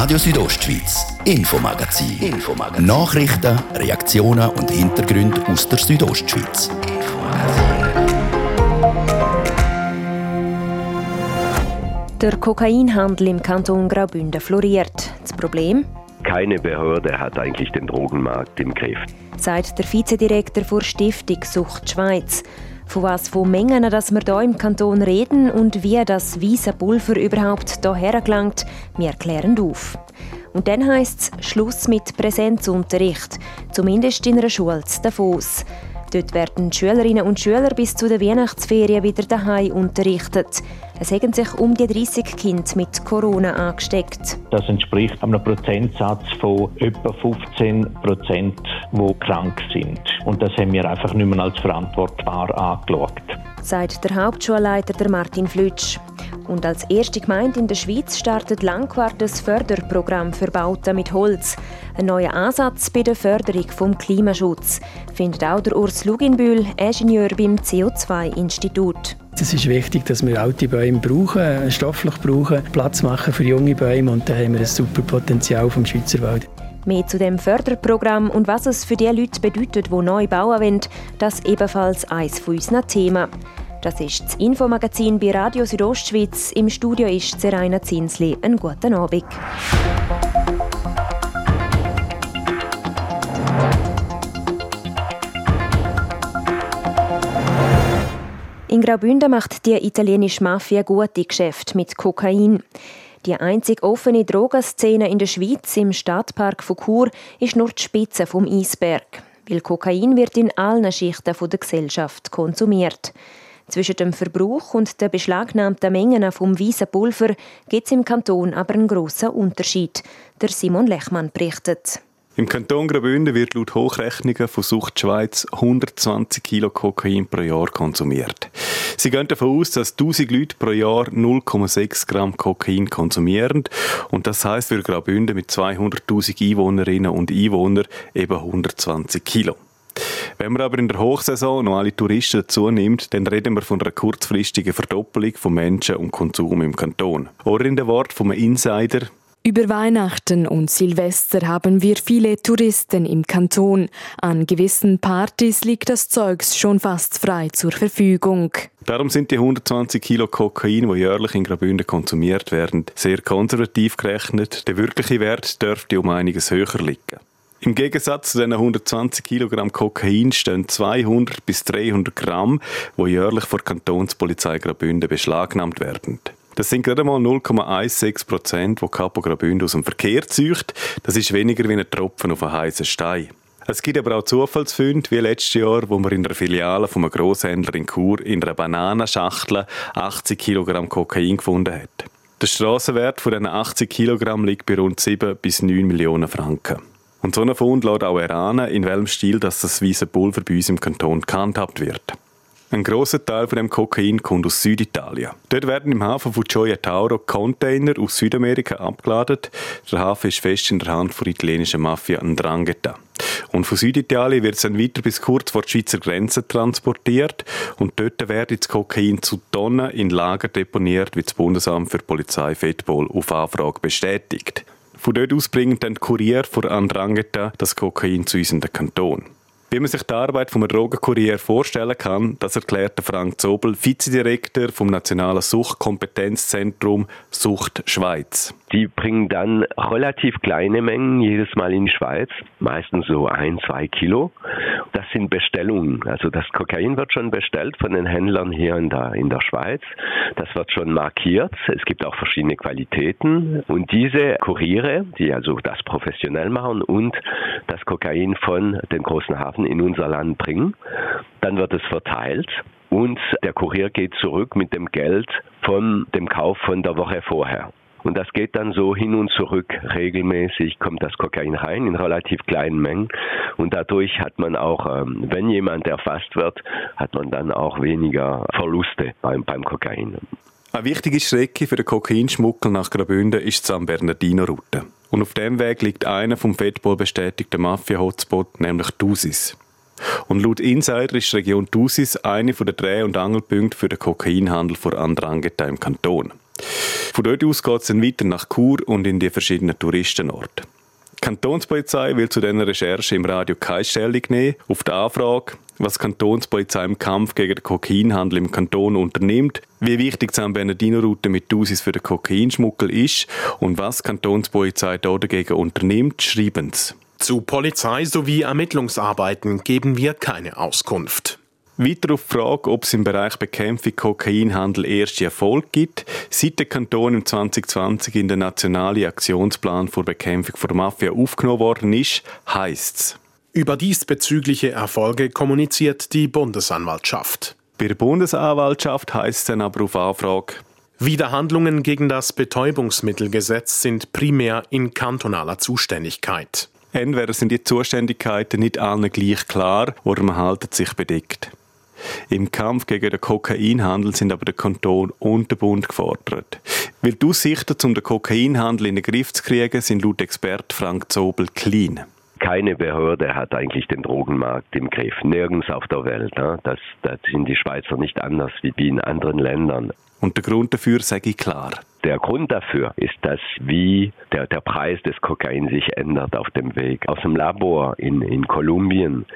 Radio Südostschweiz, Infomagazin. Infomagazin. Nachrichten, Reaktionen und Hintergründe aus der Südostschweiz. Der Kokainhandel im Kanton Graubünden floriert. Das Problem? Keine Behörde hat eigentlich den Drogenmarkt im Griff. Sagt der Vizedirektor der Stiftung Sucht Schweiz. Von was von Mengen dass wir hier im Kanton reden und wie das weiße Pulver überhaupt hierher gelangt, wir klären auf. Und dann heisst es Schluss mit Präsenzunterricht, zumindest in einer Schule Davos. Dort werden Schülerinnen und Schüler bis zu den Weihnachtsferien wieder daheim unterrichtet. Es haben sich um die 30 Kinder mit Corona angesteckt. Das entspricht einem Prozentsatz von etwa 15 Prozent, die krank sind. Und das haben wir einfach nicht mehr als verantwortbar angeschaut. Sagt der Hauptschulleiter Martin Flütsch. Und als erste Gemeinde in der Schweiz startet Langquart das Förderprogramm für Bauten mit Holz. Ein neuer Ansatz bei der Förderung vom Klimaschutz, findet auch der Urs Luginbühl, Ingenieur beim CO2-Institut. Es ist wichtig, dass wir alte Bäume brauchen, stofflich brauchen, Platz machen für junge Bäume und da haben wir ein super Potenzial vom Schweizerwald. Mehr zu dem Förderprogramm und was es für die Leute bedeutet, die neu bauen wollen, das ebenfalls eines von unseren Themen. Das ist das Infomagazin bei Radio Südostschweiz. Im Studio ist Seraina Zinsli. Einen guten Abend. In Graubünden macht die italienische Mafia gute Geschäfte mit Kokain. Die einzige offene Drogenszene in der Schweiz im Stadtpark von Chur ist nur die Spitze vom Eisberg. Weil Kokain wird in allen Schichten der Gesellschaft konsumiert. Zwischen dem Verbrauch und den beschlagnahmten Mengen vom weißen Pulver gibt es im Kanton aber einen grossen Unterschied. Der Simon Lechmann berichtet. Im Kanton Graubünden wird laut Hochrechnungen von Sucht Schweiz 120 Kilo Kokain pro Jahr konsumiert. Sie gehen davon aus, dass 1000 Leute pro Jahr 0,6 Gramm Kokain konsumieren und das heißt für Graubünden mit 200.000 Einwohnerinnen und Einwohnern eben 120 Kilo. Wenn man aber in der Hochsaison noch alle Touristen dazu nimmt, dann reden wir von einer kurzfristigen Verdoppelung von Menschen und Konsum im Kanton. Oder in den Wort vom Insider, über Weihnachten und Silvester haben wir viele Touristen im Kanton. An gewissen Partys liegt das Zeugs schon fast frei zur Verfügung. Darum sind die 120 Kilo Kokain, die jährlich in Graubünden konsumiert werden, sehr konservativ gerechnet. Der wirkliche Wert dürfte um einiges höher liegen. Im Gegensatz zu den 120 Kilogramm Kokain stehen 200 bis 300 Gramm, wo jährlich vor Kantonspolizei Graubünden beschlagnahmt werden. Das sind gerade mal 0,16 Prozent, wo Capo Graubünden aus dem Verkehr zücht. Das ist weniger wie ein Tropfen auf einen heißen Stein. Es gibt aber auch Zufallsfunde, wie letztes Jahr, wo man in der Filiale von einem Grosshändler in Chur in einer Bananenschachtel 80 Kilogramm Kokain gefunden hat. Der Strassenwert von diesen 80 Kilogramm liegt bei rund 7 bis 9 Millionen Franken. Und so ein Fund lässt auch erahnen, in welchem Stil dass das weiße Pulver bei uns im Kanton gehandhabt wird. Ein großer Teil von dem Kokain kommt aus Süditalien. Dort werden im Hafen von Gioia Tauro Container aus Südamerika abgeladen. Der Hafen ist fest in der Hand der italienischen Mafia Ndrangheta. Und von Süditalien wird es dann weiter bis kurz vor die Schweizer Grenze transportiert und dort wird das Kokain zu Tonnen in Lager deponiert, wie das Bundesamt für Polizei Fettball auf Anfrage bestätigt. Von dort aus bringen dann die Kurier von Andrangheta das Kokain zu uns in den Kanton. Wie man sich die Arbeit vom Drogenkurier vorstellen kann, das erklärt Frank Zobel, Vizedirektor vom Nationalen Suchtkompetenzzentrum Sucht Schweiz. Die bringen dann relativ kleine Mengen jedes Mal in die Schweiz, meistens so ein, zwei Kilo. Das sind Bestellungen. Also das Kokain wird schon bestellt von den Händlern hier in der, in der Schweiz. Das wird schon markiert. Es gibt auch verschiedene Qualitäten. Und diese Kuriere, die also das professionell machen und das Kokain von den großen Hafen in unser Land bringen, dann wird es verteilt und der Kurier geht zurück mit dem Geld von dem Kauf von der Woche vorher. Und das geht dann so hin und zurück. Regelmäßig kommt das Kokain rein in relativ kleinen Mengen. Und dadurch hat man auch, ähm, wenn jemand erfasst wird, hat man dann auch weniger Verluste beim, beim Kokain. Eine wichtige Strecke für den Kokainschmuggel nach Graubünden ist die San Bernardino-Route. Und auf dem Weg liegt einer vom Fettball bestätigter Mafia-Hotspot, nämlich Dusis. Und laut Insider ist die Region Dusis eine der Dreh- und Angelpunkte für den Kokainhandel vor Andrangheta im Kanton. Von dort aus geht es dann weiter nach Chur und in die verschiedenen Touristenorte. Kantonspolizei will zu diesen Recherchen im Radio keine Stellung nehmen. Auf die Anfrage, was die Kantonspolizei im Kampf gegen den Kokainhandel im Kanton unternimmt, wie wichtig die San Bernardino-Route mit Dosis für den Kokainschmuggel ist und was die Kantonspolizei dagegen unternimmt, schreiben sie. Zu Polizei sowie Ermittlungsarbeiten geben wir keine Auskunft. Weiter auf die Frage, ob es im Bereich Bekämpfung Kokainhandel erste Erfolg gibt, seit der Kanton im 2020 in den nationalen Aktionsplan zur Bekämpfung der Mafia aufgenommen worden ist, heisst es. Über diesbezügliche Erfolge kommuniziert die Bundesanwaltschaft. Bei der Bundesanwaltschaft heisst es dann aber auf Anfrage, Widerhandlungen gegen das Betäubungsmittelgesetz sind primär in kantonaler Zuständigkeit. Entweder sind die Zuständigkeiten nicht allen gleich klar oder man haltet sich bedeckt. Im Kampf gegen den Kokainhandel sind aber der Kanton und der Bund gefordert. Weil die Aussichten, um den Kokainhandel in den Griff zu kriegen, sind laut Expert Frank Zobel klein. Keine Behörde hat eigentlich den Drogenmarkt im Griff, nirgends auf der Welt. Das, das sind die Schweizer nicht anders wie in anderen Ländern. Und der Grund dafür sage ich klar. Der Grund dafür ist, dass wie der, der Preis des Kokain sich ändert auf dem Weg. Aus dem Labor in, in Kolumbien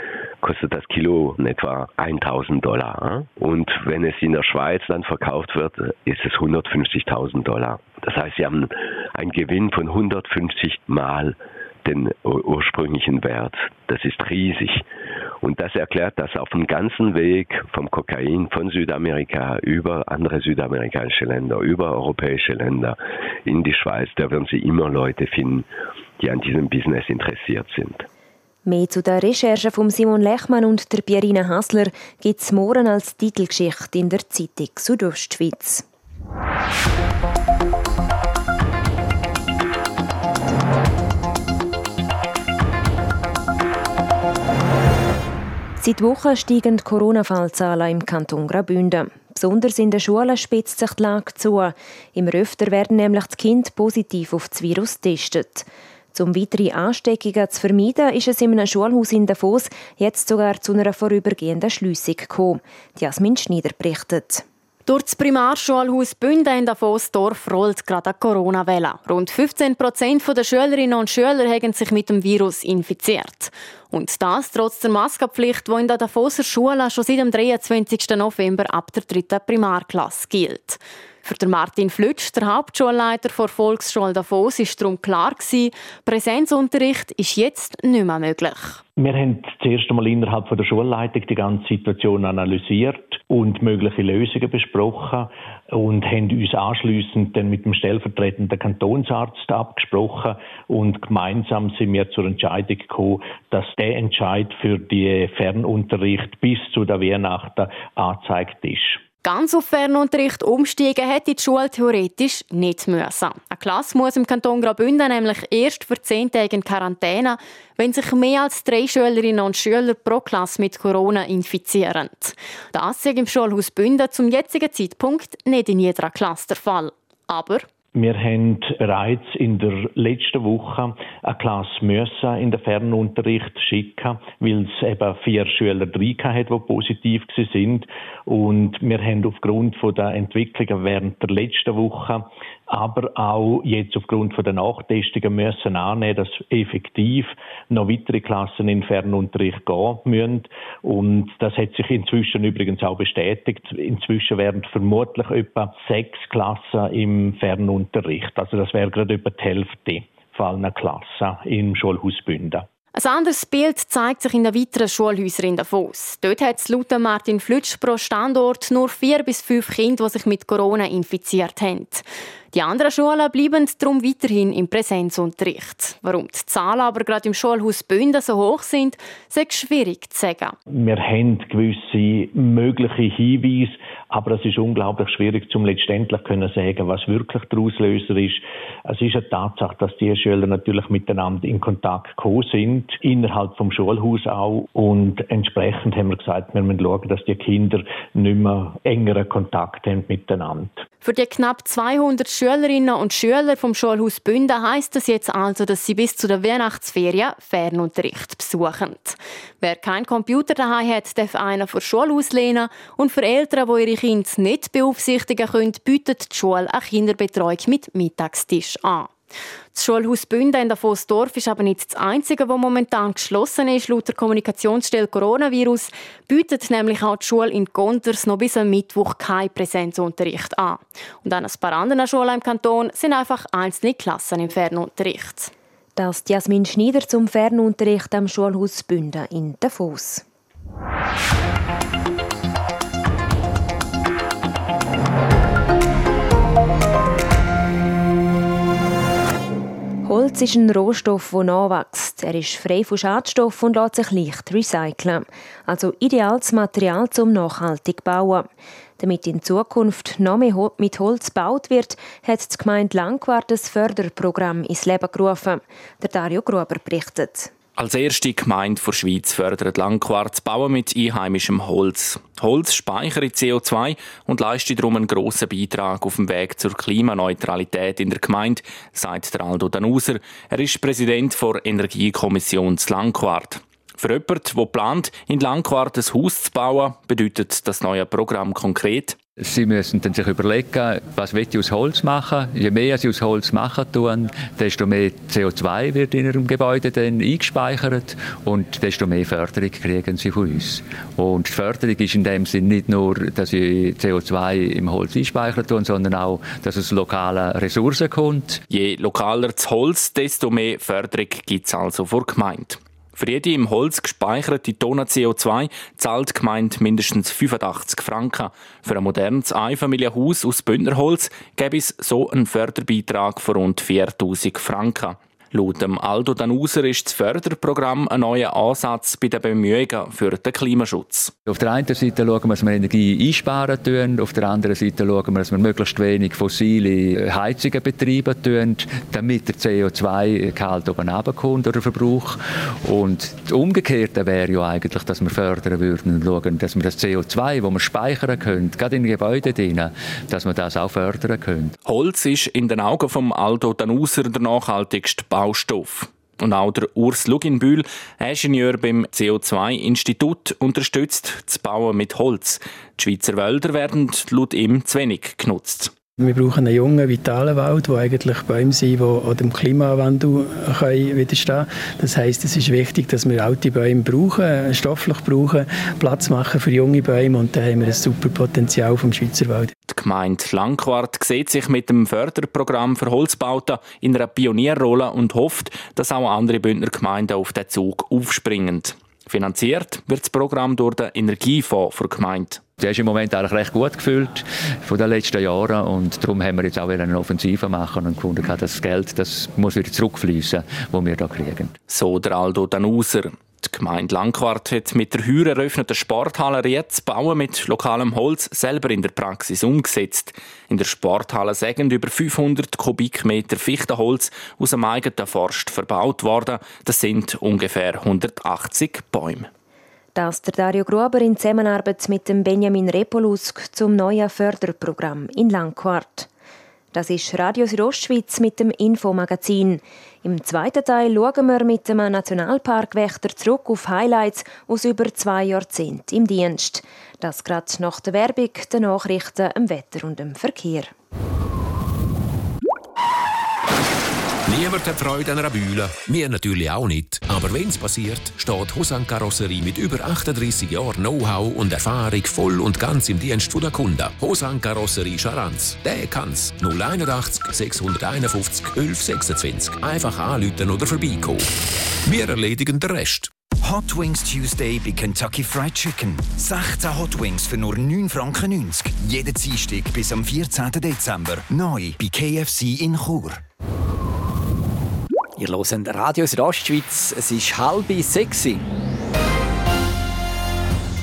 kostet das Kilo etwa 1000 Dollar. Und wenn es in der Schweiz dann verkauft wird, ist es 150.000 Dollar. Das heißt, sie haben einen Gewinn von 150 Mal den ursprünglichen Wert. Das ist riesig. Und das erklärt, dass auf dem ganzen Weg vom Kokain von Südamerika über andere südamerikanische Länder, über europäische Länder in die Schweiz, da werden Sie immer Leute finden, die an diesem Business interessiert sind. Mehr zu der Recherche von Simon Lechmann und der Pierina Hassler gibt es morgen als Titelgeschichte in der Zeitung Südostschweiz. Seit Wochen steigen die Corona-Fallzahlen im Kanton Graubünden. Besonders in den Schulen spitzt sich die Lage zu. Immer öfter werden nämlich die Kinder positiv auf das Virus getestet. Um weitere Ansteckungen zu vermeiden, ist es in einem Schulhaus in Davos jetzt sogar zu einer vorübergehenden Schliessung gekommen. Jasmin Schneider berichtet. Durch das Primarschulhaus Bünden in Davosdorf rollt gerade eine Corona-Welle. Rund 15 Prozent der Schülerinnen und Schüler haben sich mit dem Virus infiziert. Und das trotz der Maskenpflicht, die in der Davoser Schule schon seit dem 23. November ab der dritten Primarklasse gilt. Für den Martin Flütsch, der Hauptschulleiter der Volksschule Davos, ist darum klar gewesen, Präsenzunterricht ist jetzt nicht mehr möglich. Wir haben zuerst einmal innerhalb der Schulleitung die ganze Situation analysiert und mögliche Lösungen besprochen und haben uns anschließend dann mit dem stellvertretenden Kantonsarzt abgesprochen und gemeinsam sind wir zur Entscheidung gekommen, dass der Entscheid für die Fernunterricht bis zu der Weihnachten angezeigt ist. Ganz auf Fernunterricht umsteigen hätte die Schule theoretisch nicht müssen. Eine Klasse muss im Kanton Graubünden nämlich erst für zehn Tage in Quarantäne, wenn sich mehr als drei Schülerinnen und Schüler pro Klasse mit Corona infizieren. Das ist im Schulhaus Bünden zum jetzigen Zeitpunkt nicht in jeder Klasse der Fall. Aber wir haben bereits in der letzten Woche eine Klasse müssen in den Fernunterricht schicken, weil es eben vier Schüler drin hat, die positiv sind. Und wir haben aufgrund der Entwicklungen während der letzten Woche aber auch jetzt aufgrund von der Nachtestungen müssen annehmen, dass effektiv noch weitere Klassen in Fernunterricht gehen müssen. Und das hat sich inzwischen übrigens auch bestätigt. Inzwischen werden vermutlich etwa sechs Klassen im Fernunterricht. Also das wäre gerade etwa die Hälfte fallen Klassen im Schulhaus Bünden. Ein anderes Bild zeigt sich in den weiteren Schulhäusern in Davos. Dort hat es laut Martin Flütsch pro Standort nur vier bis fünf Kinder, die sich mit Corona infiziert haben. Die anderen Schulen bleiben darum weiterhin im Präsenzunterricht. Warum die Zahlen aber gerade im Schulhaus Bünden so hoch sind, ist schwierig zu sagen. Wir haben gewisse mögliche Hinweise, aber es ist unglaublich schwierig, zum letztendlich können sagen, was wirklich der Auslöser ist. Es ist eine Tatsache, dass die Schüler natürlich miteinander in Kontakt gekommen sind, innerhalb vom Schulhaus auch. Und entsprechend haben wir gesagt, wir müssen schauen, dass die Kinder nicht mehr engeren Kontakt haben miteinander. Für die knapp 200 Schülerinnen und Schüler vom Schulhaus Bünden heisst das jetzt also, dass sie bis zu der Weihnachtsferien Fernunterricht besuchen. Wer keinen Computer daheim hat, darf einen vor Schule auslehnen und für Eltern, die ihre Kinder nicht beaufsichtigen können, bietet die Schule eine Kinderbetreuung mit Mittagstisch an. Das Schulhaus Bünden in Davos-Dorf ist aber nicht das einzige, das momentan geschlossen ist. Laut der Kommunikationsstelle Coronavirus bietet nämlich auch die Schule in Gonders noch bis am Mittwoch keinen Präsenzunterricht an. Und an ein paar anderen Schulen im Kanton sind einfach einzelne Klassen im Fernunterricht. Das Jasmin Schneider zum Fernunterricht am Schulhaus Bünden in Davos. Holz ist ein Rohstoff, der nachwächst. Er ist frei von Schadstoffen und lässt sich leicht recyceln. Also ideales Material zum nachhaltig bauen. Damit in Zukunft noch mehr mit Holz gebaut wird, hat die Gemeinde Langquart ein Förderprogramm ins Leben gerufen. Der Dario Gruber berichtet. Als erste Gemeinde der Schweiz fördert Langquart Bauen mit einheimischem Holz. Holz speichere CO2 und leistet darum einen grossen Beitrag auf dem Weg zur Klimaneutralität in der Gemeinde, sagt der Aldo Danuser. Er ist Präsident der Energiekommission Langquart. Für jemanden, der plant, in Langquart ein Haus zu bauen, bedeutet das neue Programm konkret, Sie müssen dann sich überlegen, was will ich aus Holz machen. Je mehr sie aus Holz machen tun, desto mehr CO2 wird in ihrem Gebäude dann eingespeichert und desto mehr Förderung kriegen sie von uns. Und die Förderung ist in dem Sinn nicht nur, dass sie CO2 im Holz einspeichern tun, sondern auch, dass es lokale Ressourcen kommt. Je lokaler das Holz, desto mehr Förderung gibt es also vor Gemeinde. Für jede im Holz gespeicherte Tonne CO2 zahlt die Gemeinde mindestens 85 Franken. Für ein modernes Einfamilienhaus aus Bündnerholz gäbe es so einen Förderbeitrag von rund 4000 Franken. Laut dem Aldo Danuser ist das Förderprogramm ein neuer Ansatz bei den Bemühungen für den Klimaschutz. Auf der einen Seite schauen wir, dass wir Energie einsparen tun, auf der anderen Seite schauen wir, dass wir möglichst wenig fossile Heizungen betreiben tun, damit der CO2-Gehalt oben runterkommt oder Verbrauch. Und das Umgekehrte wäre ja eigentlich, dass wir fördern würden und schauen, dass wir das CO2, das wir speichern können, gerade in Gebäuden drin, dass wir das auch fördern können. Holz ist in den Augen vom Aldo Danuser der nachhaltigste Baustoff. Und auch der Urs Luginbühl, Ingenieur beim CO2-Institut, unterstützt das Bauen mit Holz. Die Schweizer Wälder werden laut ihm zu wenig genutzt. Wir brauchen einen jungen, vitalen Wald, wo eigentlich Bäume sind, die auch dem Klimawandel widerstehen können. Das heisst, es ist wichtig, dass wir alte Bäume brauchen, stofflich brauchen, Platz machen für junge Bäume und dann haben wir ein super Potenzial vom Schweizer Wald. Die Gemeinde Langquart sieht sich mit dem Förderprogramm für Holzbauten in einer Pionierrolle und hofft, dass auch andere Bündner Gemeinden auf den Zug aufspringen. Finanziert wird das Programm durch den Energiefonds für Gemeinde. Der ist im Moment eigentlich recht gut gefüllt von den letzten Jahren und darum haben wir jetzt auch eine Offensive machen und gefunden, das Geld das muss wieder zurückfließen, wo wir da kriegen. So der Aldo Danuser. Die Gemeinde Langquart hat mit der heuer eröffneten Sporthalle jetzt Bauen mit lokalem Holz selber in der Praxis umgesetzt. In der Sporthalle sind über 500 Kubikmeter Fichtenholz aus dem eigenen Forst verbaut worden. Das sind ungefähr 180 Bäume. Das der Dario Gruber in Zusammenarbeit mit dem Benjamin Repolusk zum neuen Förderprogramm in Langquart. Das ist Radio Südostschweiz mit dem Infomagazin. Im zweiten Teil schauen wir mit dem Nationalparkwächter zurück auf Highlights aus über zwei Jahrzehnten im Dienst. Das gerade nach der Werbung, den Nachrichten, dem Wetter und dem Verkehr. Niemand hat Freude an einer Bühle, wir natürlich auch nicht. Aber wenn es passiert, steht Hosan Karosserie mit über 38 Jahren Know-how und Erfahrung voll und ganz im Dienst der Kunden. Hosan Karosserie Charanz, der kann's. 081 651 1126. Einfach anrufen oder vorbeikommen. Wir erledigen den Rest. Hot Wings Tuesday bei Kentucky Fried Chicken. 16 Hot Wings für nur 9,90 Franken. Jeden Dienstag bis am 14. Dezember. Neu bei KFC in Chur. Ihr hört Radio Südostschweiz. Es ist halb sexy.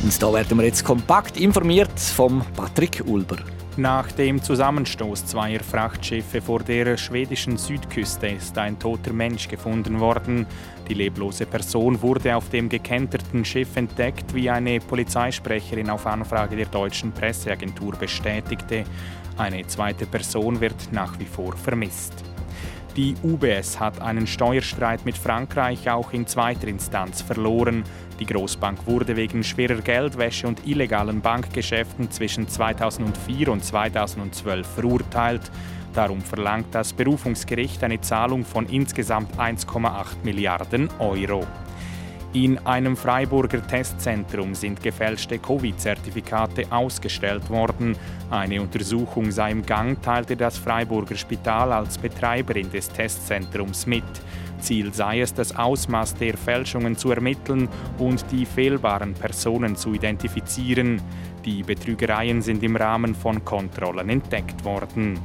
Und da werden wir jetzt kompakt informiert vom Patrick Ulber. Nach dem Zusammenstoß zweier Frachtschiffe vor der schwedischen Südküste ist ein toter Mensch gefunden worden. Die leblose Person wurde auf dem gekenterten Schiff entdeckt, wie eine Polizeisprecherin auf Anfrage der deutschen Presseagentur bestätigte. Eine zweite Person wird nach wie vor vermisst. Die UBS hat einen Steuerstreit mit Frankreich auch in zweiter Instanz verloren. Die Großbank wurde wegen schwerer Geldwäsche und illegalen Bankgeschäften zwischen 2004 und 2012 verurteilt. Darum verlangt das Berufungsgericht eine Zahlung von insgesamt 1,8 Milliarden Euro. In einem Freiburger Testzentrum sind gefälschte Covid-Zertifikate ausgestellt worden. Eine Untersuchung sei im Gang, teilte das Freiburger Spital als Betreiberin des Testzentrums mit. Ziel sei es, das Ausmaß der Fälschungen zu ermitteln und die fehlbaren Personen zu identifizieren. Die Betrügereien sind im Rahmen von Kontrollen entdeckt worden.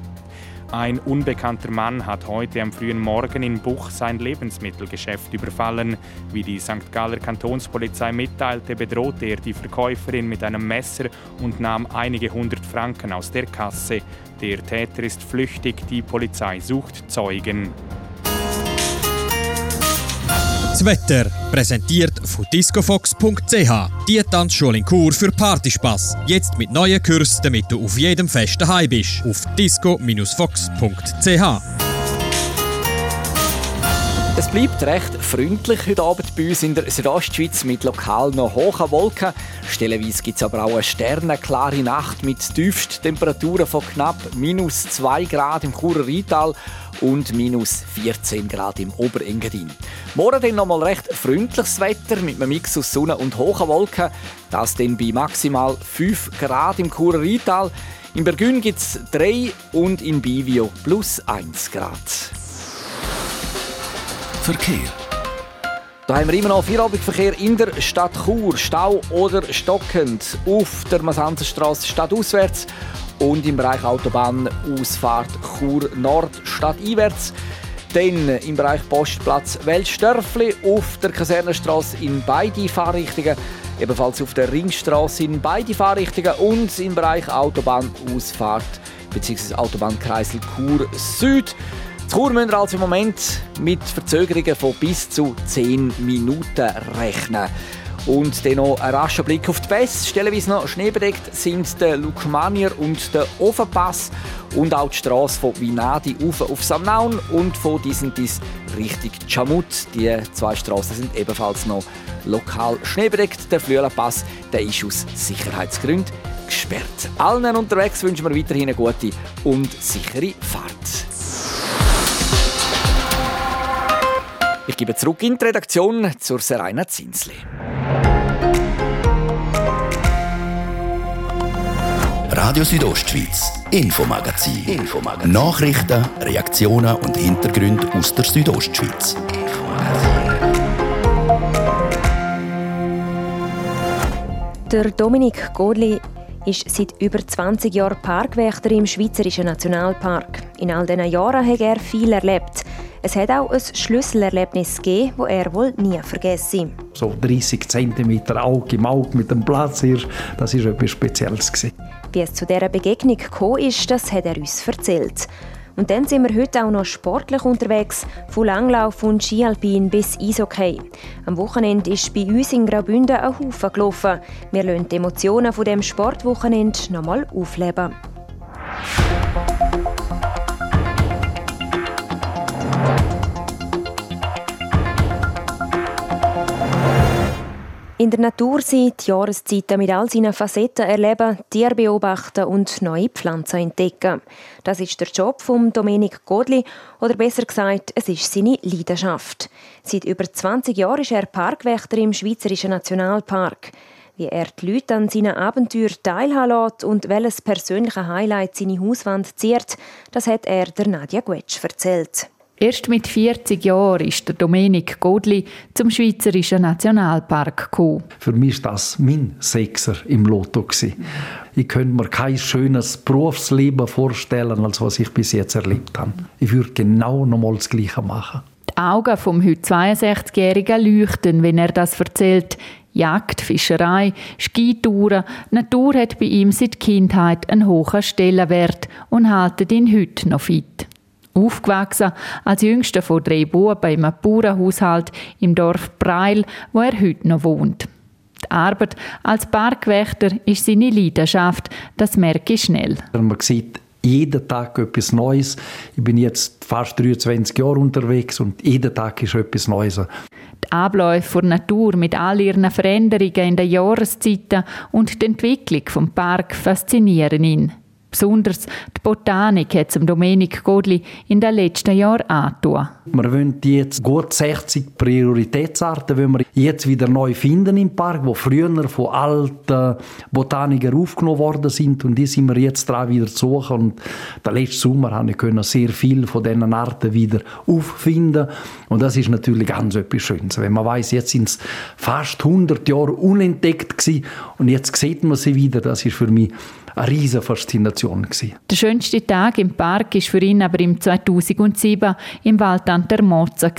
Ein unbekannter Mann hat heute am frühen Morgen in Buch sein Lebensmittelgeschäft überfallen. Wie die St. Galler Kantonspolizei mitteilte, bedrohte er die Verkäuferin mit einem Messer und nahm einige hundert Franken aus der Kasse. Der Täter ist flüchtig, die Polizei sucht Zeugen. Das Wetter präsentiert von discofox.ch. Die Tanzschule in Kur für Partyspaß. Jetzt mit neuen Kursen, damit du auf jedem Fest daheim bist. Auf disco-fox.ch. Es bleibt recht freundlich heute Abend bei uns in der Südostschweiz mit lokal noch hohen Wolken. Stellenweise gibt es aber auch eine sternenklare Nacht mit Tiefsttemperaturen von knapp minus 2 Grad im Churer Rheintal und minus 14 Grad im Oberengadin. Morgen dann nochmal recht freundliches Wetter mit einem Mix aus Sonne und hohen Wolken. Das dann bei maximal 5 Grad im Churer Rheintal. In Bergün gibt es 3 und in Bivio plus 1 Grad. Verkehr. Da haben wir immer noch Feierabendverkehr in der Stadt Chur. Stau oder stockend auf der Masanzerstraße stadtauswärts und im Bereich Autobahnausfahrt Chur Nord stadteinwärts. Dann im Bereich Postplatz Weltstörfli auf der Kasernenstraße in beide Fahrrichtungen. Ebenfalls auf der Ringstraße in beide Fahrrichtungen und im Bereich Autobahnausfahrt bzw. Autobahnkreisel Chur Süd. Chur müssen wir also im Moment mit Verzögerungen von bis zu 10 Minuten rechnen. Und dann noch ein rascher Blick auf die Pässe. Stellenweise noch schneebedeckt sind der Lukmanier und der Ofenpass und auch die Straße von Vinadi auf, auf Samnaun und von Disentis Richtung Chamut. Die zwei Straßen sind ebenfalls noch lokal schneebedeckt. Der Flüelenpass der ist aus Sicherheitsgründen gesperrt. Allen unterwegs wünschen wir weiterhin eine gute und sichere Fahrt. Ich gebe zurück in die Redaktion zur Serena Zinsli. Radio Südostschweiz, Infomagazin. Infomagazin. Nachrichten, Reaktionen und Hintergründe aus der Südostschweiz. Der Dominik Godli ist seit über 20 Jahren Parkwächter im Schweizerischen Nationalpark. In all diesen Jahren hat er viel erlebt. Es hat auch ein Schlüsselerlebnis gegeben, das er wohl nie vergessen So 30 cm Auge im Auge mit dem Platzhirsch, das war etwas Spezielles. Wie es zu dieser Begegnung gekommen ist, das hat er uns erzählt. Und dann sind wir heute auch noch sportlich unterwegs, von Langlauf und Skialpin bis Eishockey. Am Wochenende ist bei uns in Graubünden ein Haufen gelaufen. Wir lassen die Emotionen von dem Sportwochenende nochmal aufleben. In der Natur sein, die Jahreszeiten mit all seinen Facetten erleben, Tiere beobachten und neue Pflanzen entdecken. Das ist der Job von Dominik Godli, oder besser gesagt, es ist seine Leidenschaft. Seit über 20 Jahren ist er Parkwächter im Schweizerischen Nationalpark. Wie er die Leute an seinen Abenteuern teilhaben lässt und welches persönliche Highlight seine Hauswand ziert, das hat er der Nadja Guetsch erzählt. Erst mit 40 Jahren ist der Dominik Godli zum Schweizerischen Nationalpark gekommen. Für mich war das mein Sechser im Lotto. Ich könnte mir kein schönes Berufsleben vorstellen, als was ich bis jetzt erlebt habe. Ich würde genau nochmal das Gleiche machen. Die Augen vom heute 62-Jährigen leuchten, wenn er das erzählt. Jagd, Fischerei, Skitouren, Natur hat bei ihm seit Kindheit einen hohen Stellenwert und haltet ihn heute noch fit. Aufgewachsen als jüngster von drei Buben im Bauernhaushalt im Dorf Breil, wo er heute noch wohnt. Die Arbeit als Parkwächter ist seine Leidenschaft, das merke ich schnell. Man sieht jeden Tag etwas Neues. Ich bin jetzt fast 23 Jahre unterwegs und jeden Tag ist etwas Neues. Die Abläufe der Natur mit all ihren Veränderungen in den Jahreszeiten und die Entwicklung vom Park faszinieren ihn. Besonders die Botanik hat zum Dominik Godli in den letzten Jahren angetan. Wir wollen jetzt gut 60 Prioritätsarten, wenn wir jetzt wieder neu finden im Park, wo früher von alten Botanikern aufgenommen worden sind und die sind wir jetzt dran wieder zu suchen. Und der letzte Sommer habe ich sehr viele von diesen Arten wieder auffinden und das ist natürlich ganz etwas Schönes. Wenn man weiß, jetzt sind es fast 100 Jahre unentdeckt gewesen und jetzt sieht man sie wieder, das ist für mich eine riesige Faszination. Gewesen. Der schönste Tag im Park war für ihn aber im 2007 im Wald an der Moza,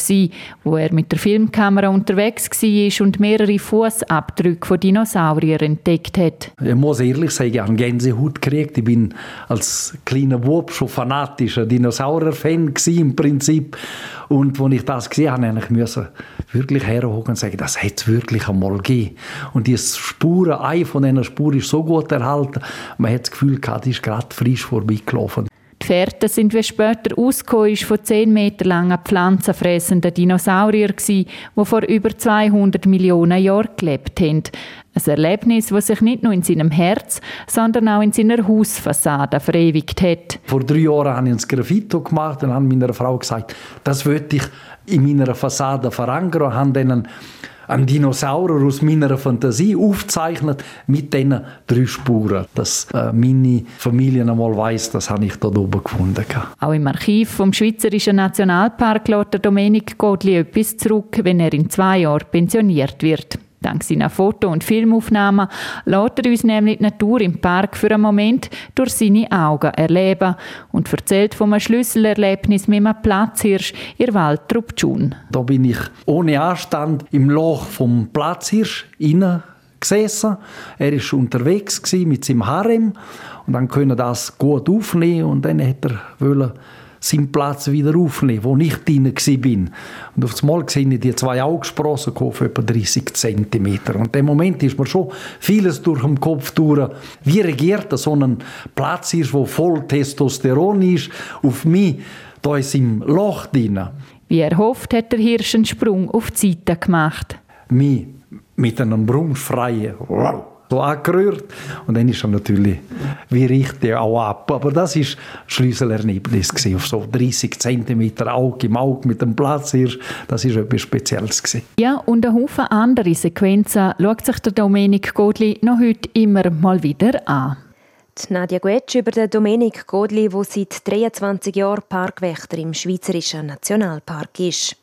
wo er mit der Filmkamera unterwegs war und mehrere Fußabdrücke von Dinosauriern entdeckt hat. Ich muss ehrlich sagen, ich habe eine Gänsehaut gekriegt. Ich bin als kleiner Bub schon fanatischer Dinosaurier-Fan im Prinzip. Und als ich das gesehen habe, musste ich wirklich herhocken und sagen, das hätte es wirklich einmal gegeben. Und die Spuren, eine von diesen Spuren ist so gut erhalten, man hat das Gefühl gehabt, die ist gerade frisch vorbeigelaufen. Fährten sind wie später ausgekommen von 10 Meter langen pflanzenfressenden Dinosaurier die vor über 200 Millionen Jahren gelebt haben. Ein Erlebnis, das sich nicht nur in seinem Herz, sondern auch in seiner Hausfassade verewigt hat. Vor drei Jahren habe ich ein Graffito gemacht und habe meiner Frau gesagt, das würde ich in meiner Fassade verankern habe dann einen Dinosaurier aus meiner Fantasie aufzeichnet mit diesen drei Spuren. Dass äh, meine Familie einmal weiss, das habe ich dort oben gefunden. Auch im Archiv vom Schweizerischen Nationalpark lässt Dominik Godli etwas zurück, wenn er in zwei Jahren pensioniert wird. Dank seiner Foto- und Filmaufnahmen lässt er uns nämlich die Natur im Park für einen Moment durch seine Augen erleben und erzählt von einem Schlüsselerlebnis mit einem Platzhirsch in Waldtrup Tschun. Da bin ich ohne Anstand im Loch vom Platzhirsch innen gesessen. Er ist unterwegs mit seinem Harem und dann können das gut aufnehmen und dann hat er wollen seinen Platz wieder aufnehmen, wo ich drin war. Und auf einmal sehe ich die zwei Augsprossen auf etwa 30 cm. Und in dem Moment ist mir schon vieles durch den Kopf durch. Wie regiert so ein Platz ist, wo voll Testosteron ist, auf mich, da ist im Loch drin. Wie er hofft, hat der Hirsch einen Sprung auf die Seite gemacht. Mich mit einem brunfreien wow so angerührt. Und dann ist er natürlich wie richtig auch ab. Aber das war ein Schlüsselerlebnis gewesen, auf so 30 cm Auge im Auge mit dem Platzhirsch. Das war etwas Spezielles. Gewesen. Ja, und ein Haufen andere Sequenzen schaut sich der Dominik Godli noch heute immer mal wieder an. Die Nadia Guetsch über den Dominik Godli, der seit 23 Jahren Parkwächter im Schweizerischen Nationalpark ist.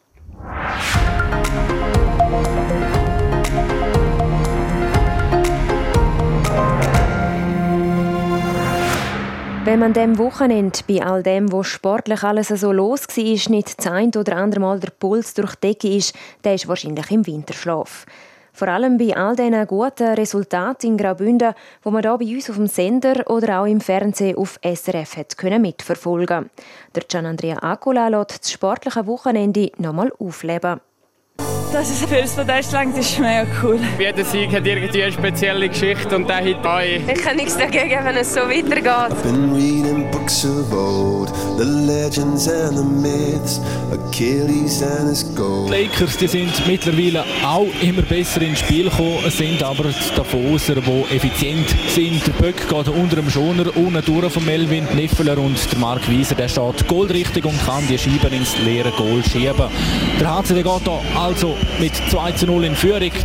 Wenn man dem Wochenende bei all dem, wo sportlich alles so los war, nicht ein oder andere Mal der Puls durch die Decke ist, der ist wahrscheinlich im Winterschlaf. Vor allem bei all diesen guten Resultaten in Graubünden, wo man hier bei uns auf dem Sender oder auch im Fernsehen auf SRF hat können mitverfolgen. Der Gian Andrea Acula lässt das sportliche Wochenende nochmal aufleben. Das ist für das Podestlang, das ist mega cool. Jeder Sieg hat irgendwie eine spezielle Geschichte und der hat euch. Ich kann nichts dagegen, wenn es so weitergeht. Been reading books of old, the legends and the myths, Achilles and his gold. Die Lakers die sind mittlerweile auch immer besser ins Spiel gekommen, sind aber die Davoser, die effizient sind. Der Böck geht unter dem Schoner unten durch von Melvin Niffeler und der Mark Wieser, der steht goldrichtig und kann die Scheiben ins leere Goal schieben. Der HC der geht da also mit 2 zu 0 in Führung. Ich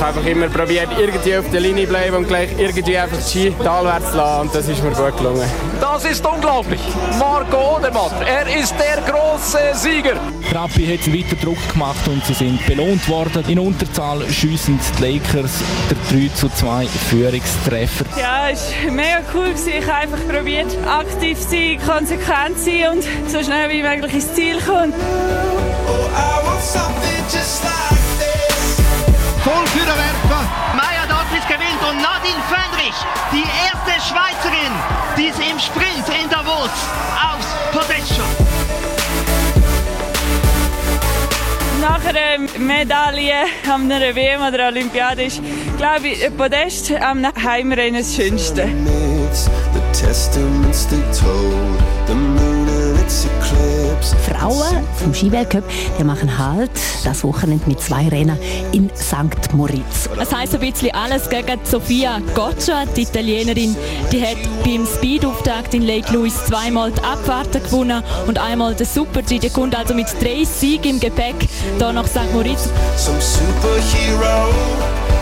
habe einfach immer probiert, irgendwie auf der Linie bleiben und gleich irgendwie einfach die Ski talwärts lassen und das ist mir gut gelungen. Das ist unglaublich. Marco Odermatt, er ist der große Sieger. Trappi hat weiter Druck gemacht und sie sind belohnt worden. In Unterzahl schiessen die Lakers der 3 zu 2 Führungstreffer. Ja, es war mega cool. Ich habe einfach probiert, aktiv zu sein, konsequent zu sein sein und so schnell wie möglich ins Ziel kommen. Voll für den Werfer. Maya Dottris gewinnt und Nadine Fendrich, die erste Schweizerin, die es im Sprint in Davos aufs Podest schafft. Nach einer Medaille an einer WM oder Olympiade ist, glaube ich, ein Podest am Heimrennen das Schönste. Frauen vom Skiweltcup die machen halt das Wochenende mit zwei Rennen in St. Moritz. Das heisst ein bisschen alles gegen Sofia Goccia, die Italienerin. Die hat beim Speed-Auftakt in Lake Louise zweimal die Abfahrten gewonnen und einmal den Super-G. Die kommt also mit drei Siegen im Gepäck hier nach St. Moritz. Some superhero,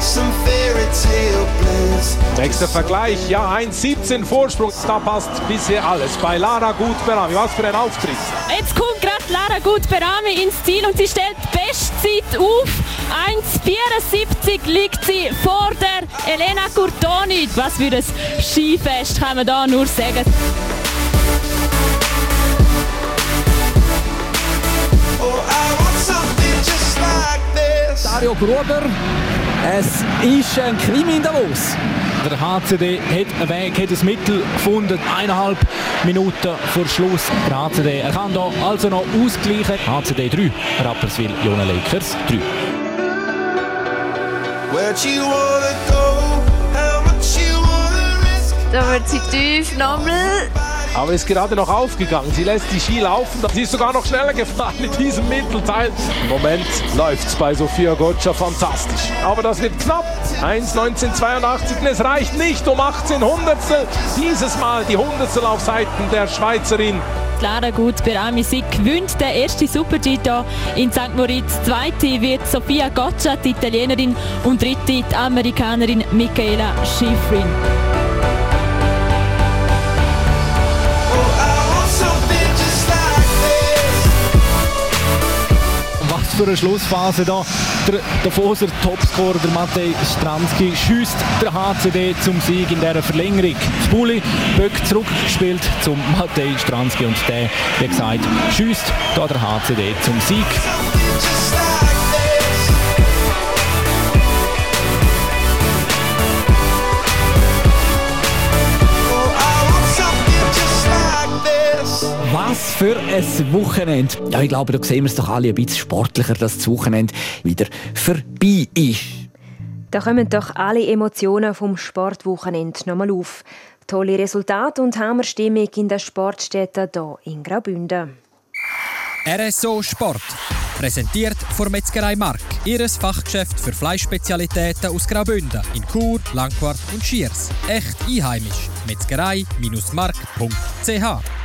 some fairy tale bliss. Nächster Vergleich, ja, 1,17 Vorsprung. Da passt bisher alles. Bei Lara Gutberami, was für ein Auftritt. Jetzt kommt gerade Lara Gutberami ins Ziel und sie stellt die Bestzeit auf. 1,74 liegt sie vor der Elena Curtoni. Was für ein Skifest kann man da nur sagen. Dario Gruber, es ist ein Krimi in Davos. Der HCD hat einen Weg, hat ein Mittel gefunden, eineinhalb Minuten vor Schluss. Der HCD er kann da also noch ausgleichen. HCD 3, Rapperswil, Jona Lakers 3. Where'd you wanna go? How much you wanna risk? Da wird sie tief nochmal. Aber ist gerade noch aufgegangen. Sie lässt die Ski laufen. Sie ist sogar noch schneller gefahren mit diesem Mittelteil. Im Moment läuft es bei Sofia Goccia fantastisch. Aber das wird knapp. 1,1982. Es reicht nicht um 18 Hundertstel. Dieses Mal die Hundertstel auf Seiten der Schweizerin. Lara Gut Berami sie gewinnt der erste Super-G in St. Moritz. Zweite wird Sofia Goccia, die Italienerin, und dritte die Amerikanerin Michaela Schifrin. Für Schlussphase da. Der Davoser Topscorer, der Matej Stranski, schießt der HCD zum Sieg in dieser Verlängerung. Spuli böckt zurückgespielt zum Matej Stranski und der, wie gesagt, schießt da der HCD zum Sieg. Für ein Wochenende. Ja, ich glaube, da sehen wir es doch alle ein bisschen sportlicher, dass das Wochenende wieder vorbei ist. Da kommen doch alle Emotionen vom Sportwochenende nochmal auf. Tolle Resultate und Hammerstimmung in der Sportstätte hier in Graubünden. RSO Sport. Präsentiert von Metzgerei Mark. Ihres Fachgeschäft für Fleischspezialitäten aus Graubünden in Chur, Langquart und Schiers. Echt einheimisch. Metzgerei-mark.ch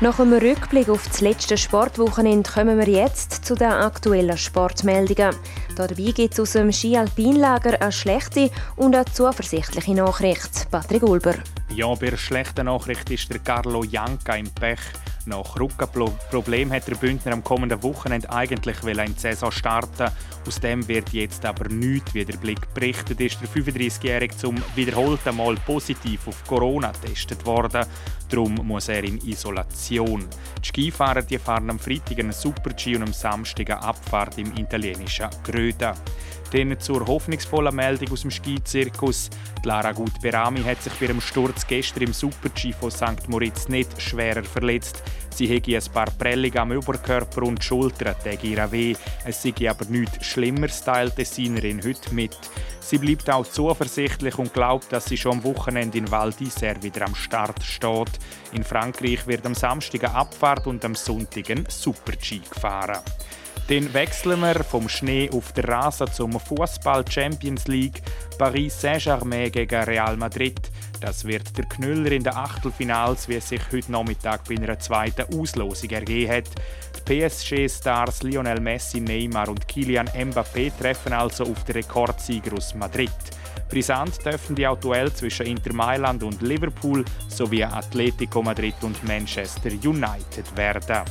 Nach einem Rückblick auf das letzte Sportwochenende kommen wir jetzt zu den aktuellen Sportmeldungen. Dabei gibt es aus dem Ski-Alpinlager eine schlechte und eine zuversichtliche Nachricht. Patrick Ulber. Ja, bei der schlechten Nachricht ist der Carlo Janka im Pech. Nach Rückenproblem hat der Bündner am kommenden Wochenende eigentlich in die Saison starten. Aus dem wird jetzt aber nichts, wie der Blick berichtet ist. Der 35-Jährige zum wiederholten Mal positiv auf Corona getestet worden. Darum muss er in Isolation. Die Skifahrer die fahren am Freitag einen Super-G und am Samstag eine Abfahrt im italienischen Gröda. Dann zur hoffnungsvollen Meldung aus dem Skizirkus. Die Lara Gut-Berami hat sich bei dem Sturz gestern im Super-G von St. Moritz nicht schwerer verletzt. Sie hätte ein paar Prellungen am Oberkörper und Schultern, täge ihr weh. Es sei aber nichts Schlimmeres, teilt die heute mit. Sie bleibt auch zuversichtlich und glaubt, dass sie schon am Wochenende in Val d'Isère wieder am Start steht. In Frankreich wird am Samstag eine Abfahrt und am Sonntag ein Super-G gefahren. Dann wechseln wir vom Schnee auf den Rasen zum Fußball Champions League. Paris Saint-Germain gegen Real Madrid. Das wird der Knüller in den Achtelfinals, wie es sich heute Nachmittag bei einer zweiten Auslosung ergeben hat. Die PSG-Stars Lionel Messi, Neymar und Kylian Mbappé treffen also auf den Rekordsieger aus Madrid. Brisant dürfen die auch zwischen Inter Mailand und Liverpool sowie Atletico Madrid und Manchester United werden.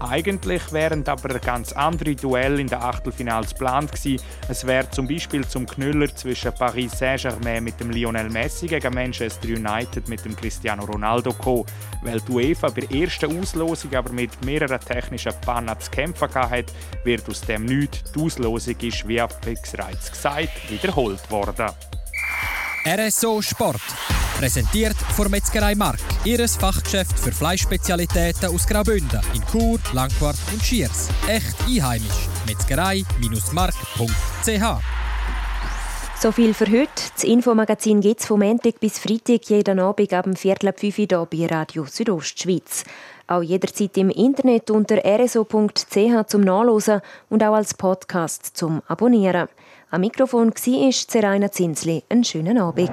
Eigentlich wären aber ganz andere Duelle in der Achtelfinals geplant gewesen. Es wäre zum Beispiel zum Knüller zwischen Paris Saint-Germain mit dem Lionel Messi gegen Manchester United mit dem Cristiano Ronaldo gekommen. Weil die UEFA bei der ersten Auslosung aber mit mehreren technischen Pannen zu kämpfen hatte, wird aus dem nichts. Die Auslosung ist, wie bereits gesagt, wiederholt worden. RSO Sport. Präsentiert von Metzgerei Mark, ihres Fachgeschäft für Fleischspezialitäten aus Graubünden in Chur, Langquart und Schiers. Echt einheimisch. Metzgerei-mark.ch so viel für heute. Das Infomagazin gibt es vom Montag bis Freitag jeden Abend ab dem Viertel ab 5 Uhr hier bei Radio Südostschweiz. Auch jederzeit im Internet unter rso.ch zum Nachlesen und auch als Podcast zum Abonnieren. Am Mikrofon war Zeraina Zinsli. Einen schönen Abend.